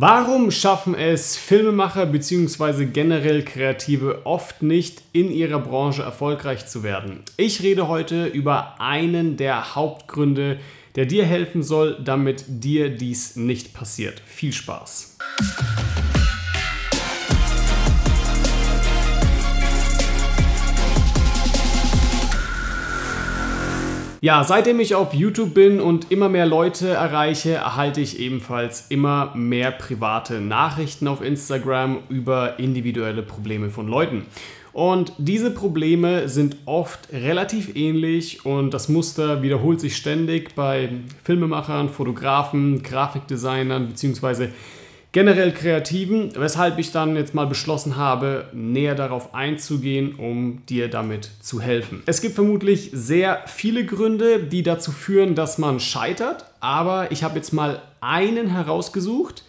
Warum schaffen es Filmemacher bzw. generell Kreative oft nicht in ihrer Branche erfolgreich zu werden? Ich rede heute über einen der Hauptgründe, der dir helfen soll, damit dir dies nicht passiert. Viel Spaß! Ja, seitdem ich auf YouTube bin und immer mehr Leute erreiche, erhalte ich ebenfalls immer mehr private Nachrichten auf Instagram über individuelle Probleme von Leuten. Und diese Probleme sind oft relativ ähnlich und das Muster wiederholt sich ständig bei Filmemachern, Fotografen, Grafikdesignern bzw generell Kreativen, weshalb ich dann jetzt mal beschlossen habe, näher darauf einzugehen, um dir damit zu helfen. Es gibt vermutlich sehr viele Gründe, die dazu führen, dass man scheitert, aber ich habe jetzt mal einen herausgesucht,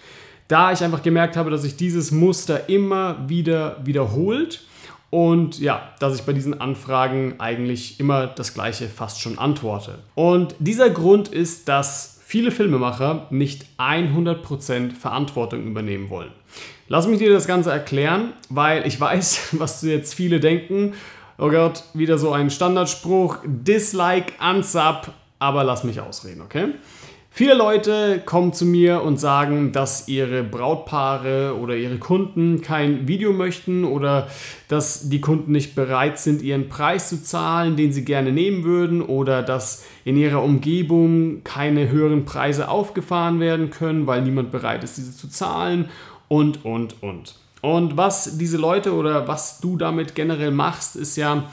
da ich einfach gemerkt habe, dass sich dieses Muster immer wieder wiederholt. Und ja, dass ich bei diesen Anfragen eigentlich immer das gleiche fast schon antworte. Und dieser Grund ist, dass viele Filmemacher nicht 100% Verantwortung übernehmen wollen. Lass mich dir das Ganze erklären, weil ich weiß, was jetzt viele denken. Oh Gott, wieder so ein Standardspruch, Dislike, Unsub, aber lass mich ausreden, okay? Viele Leute kommen zu mir und sagen, dass ihre Brautpaare oder ihre Kunden kein Video möchten oder dass die Kunden nicht bereit sind, ihren Preis zu zahlen, den sie gerne nehmen würden oder dass in ihrer Umgebung keine höheren Preise aufgefahren werden können, weil niemand bereit ist, diese zu zahlen und, und, und. Und was diese Leute oder was du damit generell machst, ist ja,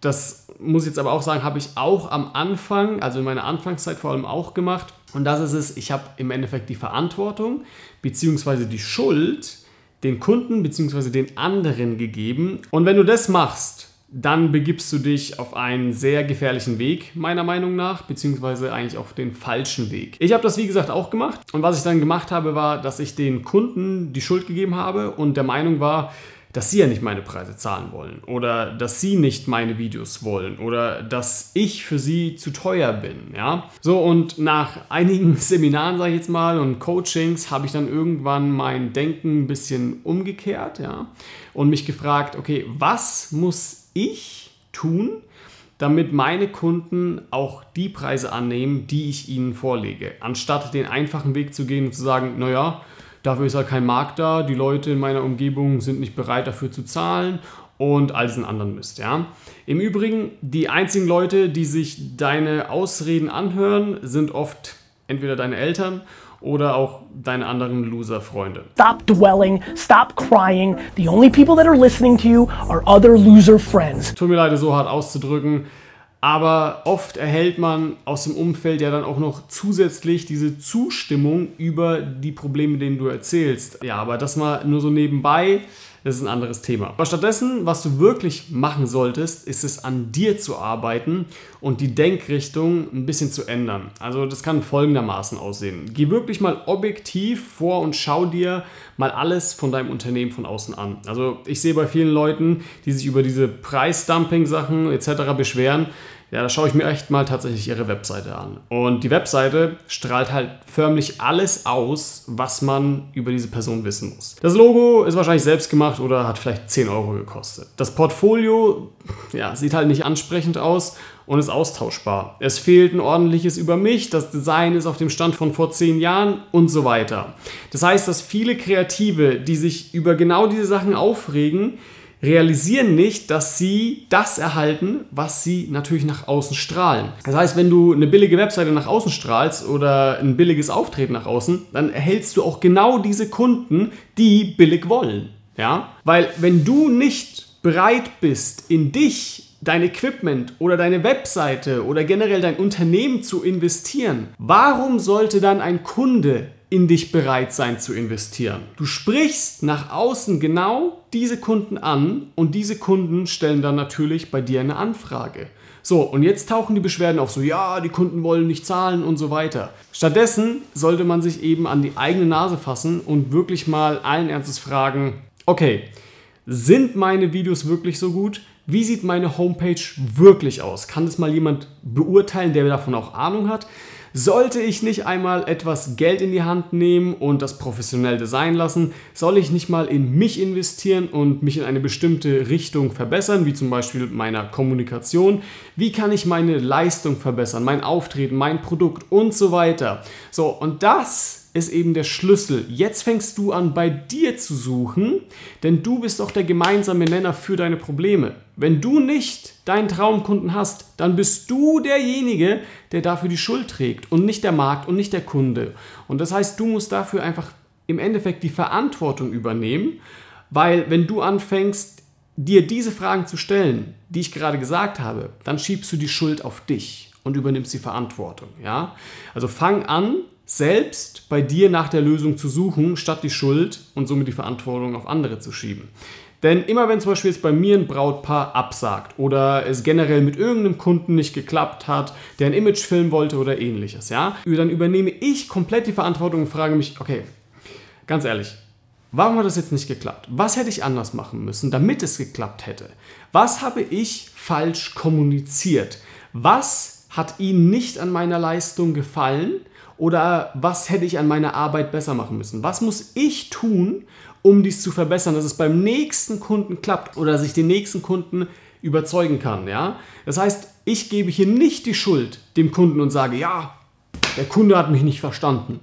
das muss ich jetzt aber auch sagen, habe ich auch am Anfang, also in meiner Anfangszeit vor allem auch gemacht. Und das ist es, ich habe im Endeffekt die Verantwortung bzw. die Schuld den Kunden bzw. den anderen gegeben. Und wenn du das machst, dann begibst du dich auf einen sehr gefährlichen Weg, meiner Meinung nach, beziehungsweise eigentlich auf den falschen Weg. Ich habe das, wie gesagt, auch gemacht. Und was ich dann gemacht habe, war, dass ich den Kunden die Schuld gegeben habe und der Meinung war, dass sie ja nicht meine Preise zahlen wollen oder dass sie nicht meine Videos wollen oder dass ich für sie zu teuer bin, ja? So und nach einigen Seminaren, sage ich jetzt mal, und Coachings habe ich dann irgendwann mein Denken ein bisschen umgekehrt, ja? Und mich gefragt, okay, was muss ich tun, damit meine Kunden auch die Preise annehmen, die ich ihnen vorlege, anstatt den einfachen Weg zu gehen und zu sagen, naja, Dafür ist halt kein Markt da, die Leute in meiner Umgebung sind nicht bereit dafür zu zahlen und all diesen anderen Mist. Ja? Im Übrigen, die einzigen Leute, die sich deine Ausreden anhören, sind oft entweder deine Eltern oder auch deine anderen Loser-Freunde. Stop dwelling, stop crying. The only people that are listening to you are other loser friends. Tut mir leid, so hart auszudrücken. Aber oft erhält man aus dem Umfeld ja dann auch noch zusätzlich diese Zustimmung über die Probleme, denen du erzählst. Ja, aber das mal nur so nebenbei das ist ein anderes Thema. Aber stattdessen, was du wirklich machen solltest, ist es an dir zu arbeiten und die Denkrichtung ein bisschen zu ändern. Also das kann folgendermaßen aussehen. Geh wirklich mal objektiv vor und schau dir mal alles von deinem Unternehmen von außen an. Also ich sehe bei vielen Leuten, die sich über diese Preisdumping-Sachen etc. beschweren, ja, da schaue ich mir echt mal tatsächlich ihre Webseite an. Und die Webseite strahlt halt förmlich alles aus, was man über diese Person wissen muss. Das Logo ist wahrscheinlich selbst gemacht oder hat vielleicht 10 Euro gekostet. Das Portfolio ja, sieht halt nicht ansprechend aus und ist austauschbar. Es fehlt ein ordentliches über mich, das Design ist auf dem Stand von vor 10 Jahren und so weiter. Das heißt, dass viele Kreative, die sich über genau diese Sachen aufregen, realisieren nicht, dass sie das erhalten, was sie natürlich nach außen strahlen. Das heißt, wenn du eine billige Webseite nach außen strahlst oder ein billiges Auftreten nach außen, dann erhältst du auch genau diese Kunden, die billig wollen. Ja? Weil wenn du nicht bereit bist, in dich dein Equipment oder deine Webseite oder generell dein Unternehmen zu investieren, warum sollte dann ein Kunde in dich bereit sein zu investieren. Du sprichst nach außen genau diese Kunden an und diese Kunden stellen dann natürlich bei dir eine Anfrage. So, und jetzt tauchen die Beschwerden auf so, ja, die Kunden wollen nicht zahlen und so weiter. Stattdessen sollte man sich eben an die eigene Nase fassen und wirklich mal allen Ernstes fragen, okay, sind meine Videos wirklich so gut? Wie sieht meine Homepage wirklich aus? Kann das mal jemand beurteilen, der davon auch Ahnung hat? Sollte ich nicht einmal etwas Geld in die Hand nehmen und das professionell designen lassen? Soll ich nicht mal in mich investieren und mich in eine bestimmte Richtung verbessern, wie zum Beispiel meiner Kommunikation? Wie kann ich meine Leistung verbessern, mein Auftreten, mein Produkt und so weiter? So, und das ist eben der Schlüssel. Jetzt fängst du an, bei dir zu suchen, denn du bist doch der gemeinsame Nenner für deine Probleme. Wenn du nicht deinen Traumkunden hast, dann bist du derjenige, der dafür die Schuld trägt und nicht der Markt und nicht der Kunde. Und das heißt, du musst dafür einfach im Endeffekt die Verantwortung übernehmen, weil wenn du anfängst, dir diese Fragen zu stellen, die ich gerade gesagt habe, dann schiebst du die Schuld auf dich und übernimmst die Verantwortung. Ja? Also fang an, selbst bei dir nach der Lösung zu suchen, statt die Schuld und somit die Verantwortung auf andere zu schieben. Denn immer wenn zum Beispiel jetzt bei mir ein Brautpaar absagt oder es generell mit irgendeinem Kunden nicht geklappt hat, der ein Image filmen wollte oder ähnliches, ja, dann übernehme ich komplett die Verantwortung und frage mich, okay, ganz ehrlich, warum hat das jetzt nicht geklappt? Was hätte ich anders machen müssen, damit es geklappt hätte? Was habe ich falsch kommuniziert? Was hat Ihnen nicht an meiner Leistung gefallen? Oder was hätte ich an meiner Arbeit besser machen müssen? Was muss ich tun, um dies zu verbessern, dass es beim nächsten Kunden klappt oder dass ich den nächsten Kunden überzeugen kann? Ja? Das heißt, ich gebe hier nicht die Schuld dem Kunden und sage, ja, der Kunde hat mich nicht verstanden.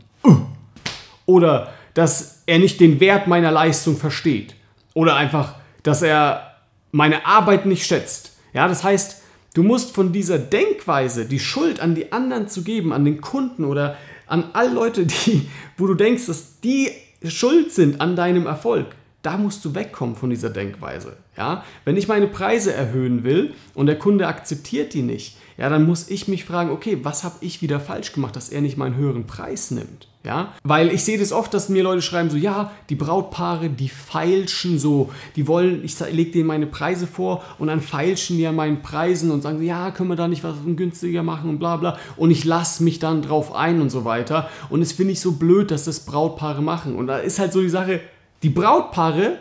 Oder dass er nicht den Wert meiner Leistung versteht. Oder einfach, dass er meine Arbeit nicht schätzt. Ja, das heißt, Du musst von dieser Denkweise, die Schuld an die anderen zu geben, an den Kunden oder an alle Leute, die, wo du denkst, dass die schuld sind an deinem Erfolg, da musst du wegkommen von dieser Denkweise. Ja? Wenn ich meine Preise erhöhen will und der Kunde akzeptiert die nicht, ja, dann muss ich mich fragen, okay, was habe ich wieder falsch gemacht, dass er nicht meinen höheren Preis nimmt? Ja, weil ich sehe das oft, dass mir Leute schreiben so, ja, die Brautpaare, die feilschen so, die wollen, ich lege denen meine Preise vor und dann feilschen die an meinen Preisen und sagen so, ja, können wir da nicht was günstiger machen und bla bla. Und ich lasse mich dann drauf ein und so weiter. Und es finde ich so blöd, dass das Brautpaare machen. Und da ist halt so die Sache, die Brautpaare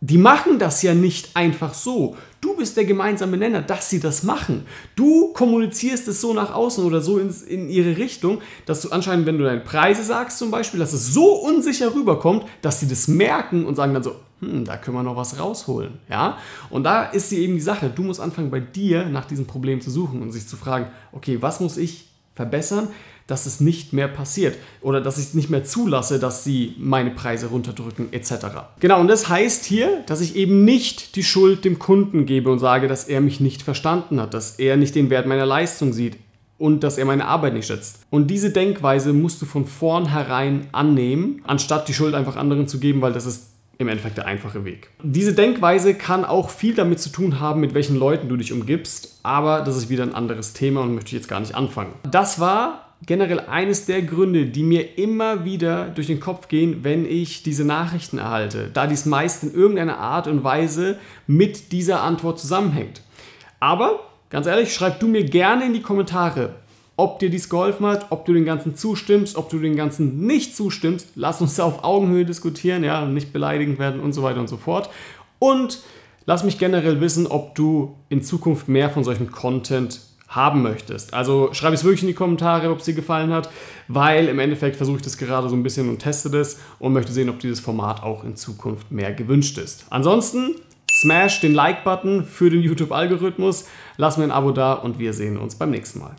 die machen das ja nicht einfach so. Du bist der gemeinsame Nenner, dass sie das machen. Du kommunizierst es so nach außen oder so in, in ihre Richtung, dass du anscheinend, wenn du deine Preise sagst zum Beispiel, dass es so unsicher rüberkommt, dass sie das merken und sagen dann so, hm, da können wir noch was rausholen. Ja? Und da ist sie eben die Sache, du musst anfangen bei dir nach diesem Problem zu suchen und sich zu fragen, okay, was muss ich verbessern, dass es nicht mehr passiert oder dass ich es nicht mehr zulasse, dass sie meine Preise runterdrücken etc. Genau, und das heißt hier, dass ich eben nicht die Schuld dem Kunden gebe und sage, dass er mich nicht verstanden hat, dass er nicht den Wert meiner Leistung sieht und dass er meine Arbeit nicht schätzt. Und diese Denkweise musst du von vornherein annehmen, anstatt die Schuld einfach anderen zu geben, weil das ist im Endeffekt der einfache Weg. Diese Denkweise kann auch viel damit zu tun haben, mit welchen Leuten du dich umgibst, aber das ist wieder ein anderes Thema und möchte ich jetzt gar nicht anfangen. Das war generell eines der Gründe, die mir immer wieder durch den Kopf gehen, wenn ich diese Nachrichten erhalte, da dies meist in irgendeiner Art und Weise mit dieser Antwort zusammenhängt. Aber ganz ehrlich, schreib du mir gerne in die Kommentare, ob dir dies geholfen hat, ob du den Ganzen zustimmst, ob du den Ganzen nicht zustimmst. Lass uns auf Augenhöhe diskutieren, ja, nicht beleidigend werden und so weiter und so fort. Und lass mich generell wissen, ob du in Zukunft mehr von solchem Content haben möchtest. Also schreib es wirklich in die Kommentare, ob es dir gefallen hat, weil im Endeffekt versuche ich das gerade so ein bisschen und teste das und möchte sehen, ob dieses Format auch in Zukunft mehr gewünscht ist. Ansonsten smash den Like-Button für den YouTube-Algorithmus, lass mir ein Abo da und wir sehen uns beim nächsten Mal.